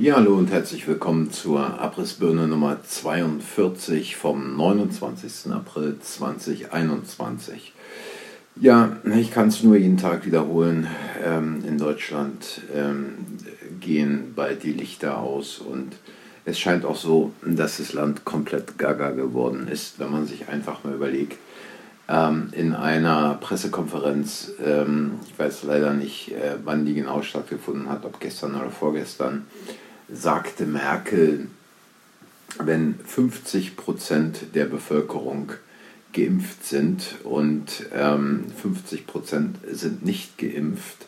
Ja, hallo und herzlich willkommen zur Abrissbirne Nummer 42 vom 29. April 2021. Ja, ich kann es nur jeden Tag wiederholen. Ähm, in Deutschland ähm, gehen bald die Lichter aus und es scheint auch so, dass das Land komplett gaga geworden ist, wenn man sich einfach mal überlegt. Ähm, in einer Pressekonferenz, ähm, ich weiß leider nicht, äh, wann die genau stattgefunden hat, ob gestern oder vorgestern, sagte Merkel, wenn 50 Prozent der Bevölkerung geimpft sind und ähm, 50 Prozent sind nicht geimpft,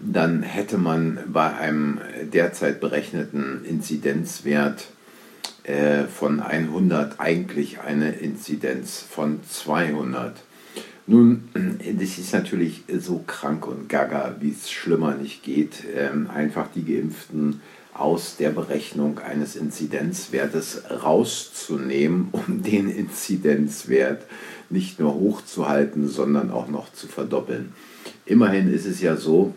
dann hätte man bei einem derzeit berechneten Inzidenzwert äh, von 100 eigentlich eine Inzidenz von 200. Nun, das ist natürlich so krank und gaga, wie es schlimmer nicht geht. Ähm, einfach die Geimpften aus der Berechnung eines Inzidenzwertes rauszunehmen, um den Inzidenzwert nicht nur hochzuhalten, sondern auch noch zu verdoppeln. Immerhin ist es ja so,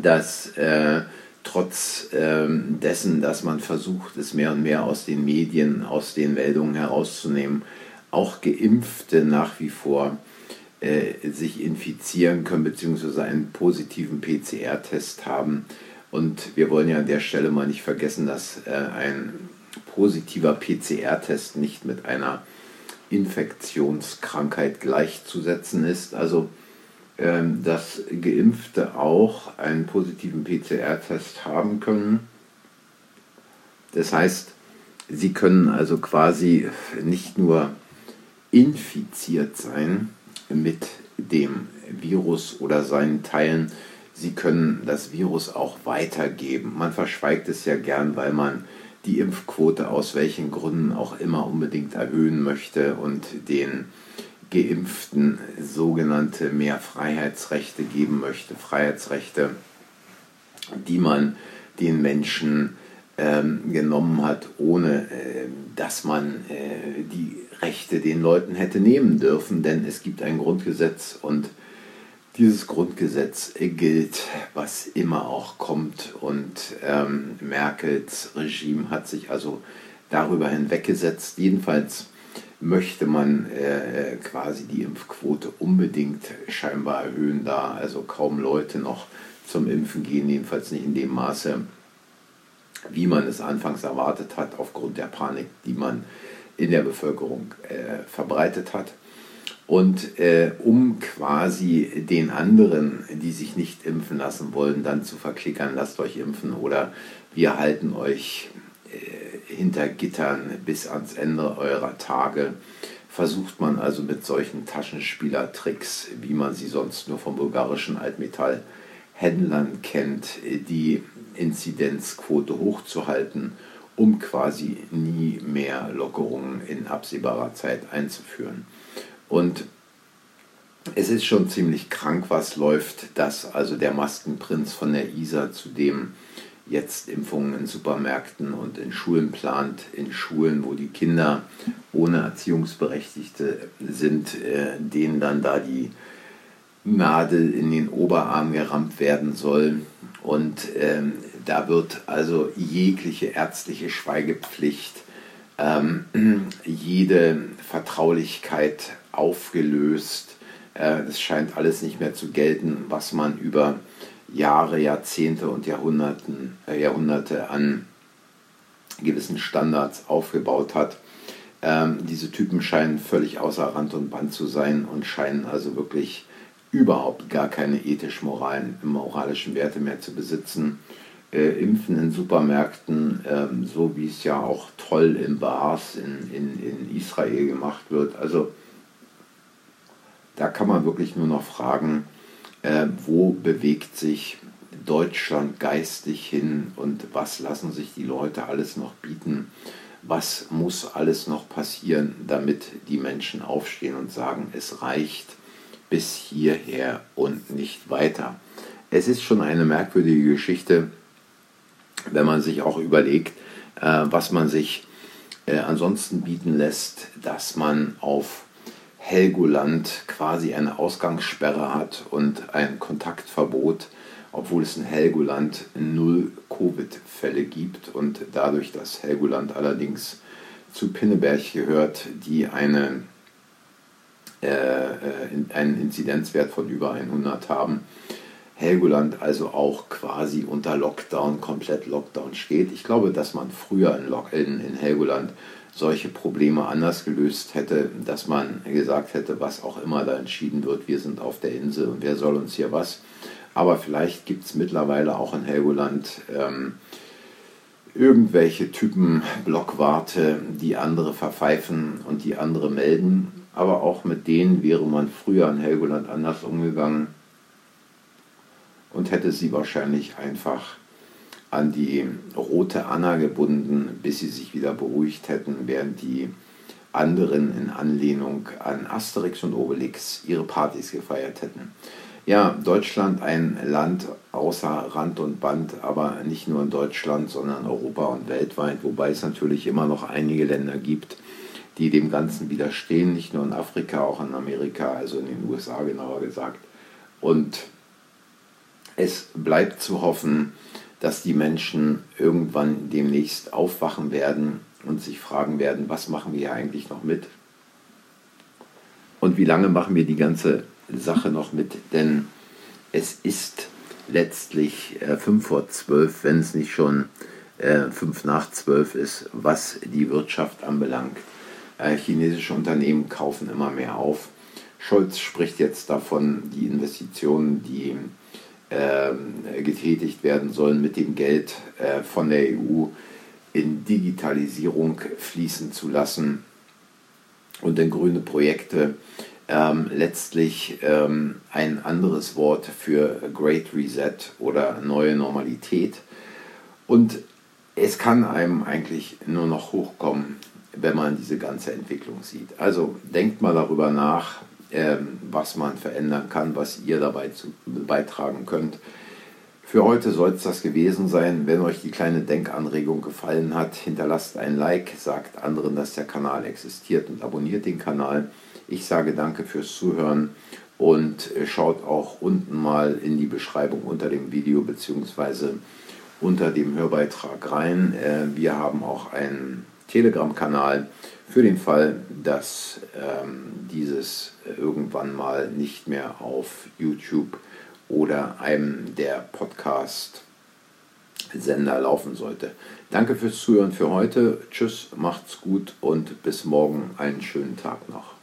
dass äh, trotz äh, dessen, dass man versucht, es mehr und mehr aus den Medien, aus den Meldungen herauszunehmen, auch Geimpfte nach wie vor äh, sich infizieren können, beziehungsweise einen positiven PCR-Test haben und wir wollen ja an der Stelle mal nicht vergessen, dass äh, ein positiver PCR-Test nicht mit einer Infektionskrankheit gleichzusetzen ist. Also ähm, dass Geimpfte auch einen positiven PCR-Test haben können. Das heißt, sie können also quasi nicht nur infiziert sein mit dem Virus oder seinen Teilen, sie können das Virus auch weitergeben. Man verschweigt es ja gern, weil man die Impfquote aus welchen Gründen auch immer unbedingt erhöhen möchte und den Geimpften sogenannte mehr Freiheitsrechte geben möchte. Freiheitsrechte, die man den Menschen ähm, genommen hat, ohne äh, dass man äh, die Rechte den Leuten hätte nehmen dürfen. Denn es gibt ein Grundgesetz und dieses Grundgesetz gilt, was immer auch kommt. Und ähm, Merkels Regime hat sich also darüber hinweggesetzt. Jedenfalls möchte man äh, quasi die Impfquote unbedingt scheinbar erhöhen, da also kaum Leute noch zum Impfen gehen, jedenfalls nicht in dem Maße, wie man es anfangs erwartet hat, aufgrund der Panik, die man in der Bevölkerung äh, verbreitet hat. Und äh, um quasi den anderen, die sich nicht impfen lassen wollen, dann zu verklickern, lasst euch impfen oder wir halten euch äh, hinter Gittern bis ans Ende eurer Tage, versucht man also mit solchen Taschenspielertricks, wie man sie sonst nur vom bulgarischen Altmetallhändlern kennt, die Inzidenzquote hochzuhalten, um quasi nie mehr Lockerungen in absehbarer Zeit einzuführen. Und es ist schon ziemlich krank, was läuft, dass also der Maskenprinz von der ISA zudem jetzt Impfungen in Supermärkten und in Schulen plant, in Schulen, wo die Kinder ohne Erziehungsberechtigte sind, äh, denen dann da die Nadel in den Oberarm gerammt werden soll. Und ähm, da wird also jegliche ärztliche Schweigepflicht, ähm, jede Vertraulichkeit aufgelöst. Äh, es scheint alles nicht mehr zu gelten, was man über Jahre, Jahrzehnte und Jahrhunderten, äh, Jahrhunderte an gewissen Standards aufgebaut hat. Ähm, diese Typen scheinen völlig außer Rand und Band zu sein und scheinen also wirklich überhaupt gar keine ethisch-moralischen Werte mehr zu besitzen. Äh, Impfen in Supermärkten, ähm, so wie es ja auch toll in Bars in, in, in Israel gemacht wird. Also da kann man wirklich nur noch fragen, äh, wo bewegt sich Deutschland geistig hin und was lassen sich die Leute alles noch bieten, was muss alles noch passieren, damit die Menschen aufstehen und sagen, es reicht bis hierher und nicht weiter. Es ist schon eine merkwürdige Geschichte, wenn man sich auch überlegt, äh, was man sich äh, ansonsten bieten lässt, dass man auf Helgoland quasi eine Ausgangssperre hat und ein Kontaktverbot obwohl es in Helgoland null Covid-Fälle gibt und dadurch, dass Helgoland allerdings zu Pinneberg gehört, die eine, äh, äh einen Inzidenzwert von über 100 haben, Helgoland also auch quasi unter Lockdown, komplett Lockdown steht. Ich glaube, dass man früher in, in, in Helgoland solche Probleme anders gelöst hätte, dass man gesagt hätte, was auch immer da entschieden wird, wir sind auf der Insel und wer soll uns hier was. Aber vielleicht gibt es mittlerweile auch in Helgoland ähm, irgendwelche Typen Blockwarte, die andere verpfeifen und die andere melden. Aber auch mit denen wäre man früher in Helgoland anders umgegangen und hätte sie wahrscheinlich einfach an die rote Anna gebunden, bis sie sich wieder beruhigt hätten, während die anderen in Anlehnung an Asterix und Obelix ihre Partys gefeiert hätten. Ja, Deutschland ein Land außer Rand und Band, aber nicht nur in Deutschland, sondern Europa und weltweit, wobei es natürlich immer noch einige Länder gibt, die dem Ganzen widerstehen, nicht nur in Afrika, auch in Amerika, also in den USA genauer gesagt. Und es bleibt zu hoffen, dass die Menschen irgendwann demnächst aufwachen werden und sich fragen werden, was machen wir hier eigentlich noch mit? Und wie lange machen wir die ganze Sache noch mit? Denn es ist letztlich äh, 5 vor 12, wenn es nicht schon äh, 5 nach 12 ist, was die Wirtschaft anbelangt. Äh, chinesische Unternehmen kaufen immer mehr auf. Scholz spricht jetzt davon, die Investitionen, die getätigt werden sollen mit dem Geld äh, von der EU in Digitalisierung fließen zu lassen und in grüne Projekte. Ähm, letztlich ähm, ein anderes Wort für Great Reset oder neue Normalität. Und es kann einem eigentlich nur noch hochkommen, wenn man diese ganze Entwicklung sieht. Also denkt mal darüber nach, ähm, was man verändern kann, was ihr dabei zu, beitragen könnt. Für heute soll es das gewesen sein. Wenn euch die kleine Denkanregung gefallen hat, hinterlasst ein Like, sagt anderen, dass der Kanal existiert und abonniert den Kanal. Ich sage danke fürs Zuhören und schaut auch unten mal in die Beschreibung unter dem Video bzw. unter dem Hörbeitrag rein. Äh, wir haben auch einen Telegram-Kanal für den Fall, dass ähm, dieses irgendwann mal nicht mehr auf YouTube oder einem der Podcast-Sender laufen sollte. Danke fürs Zuhören für heute. Tschüss, macht's gut und bis morgen einen schönen Tag noch.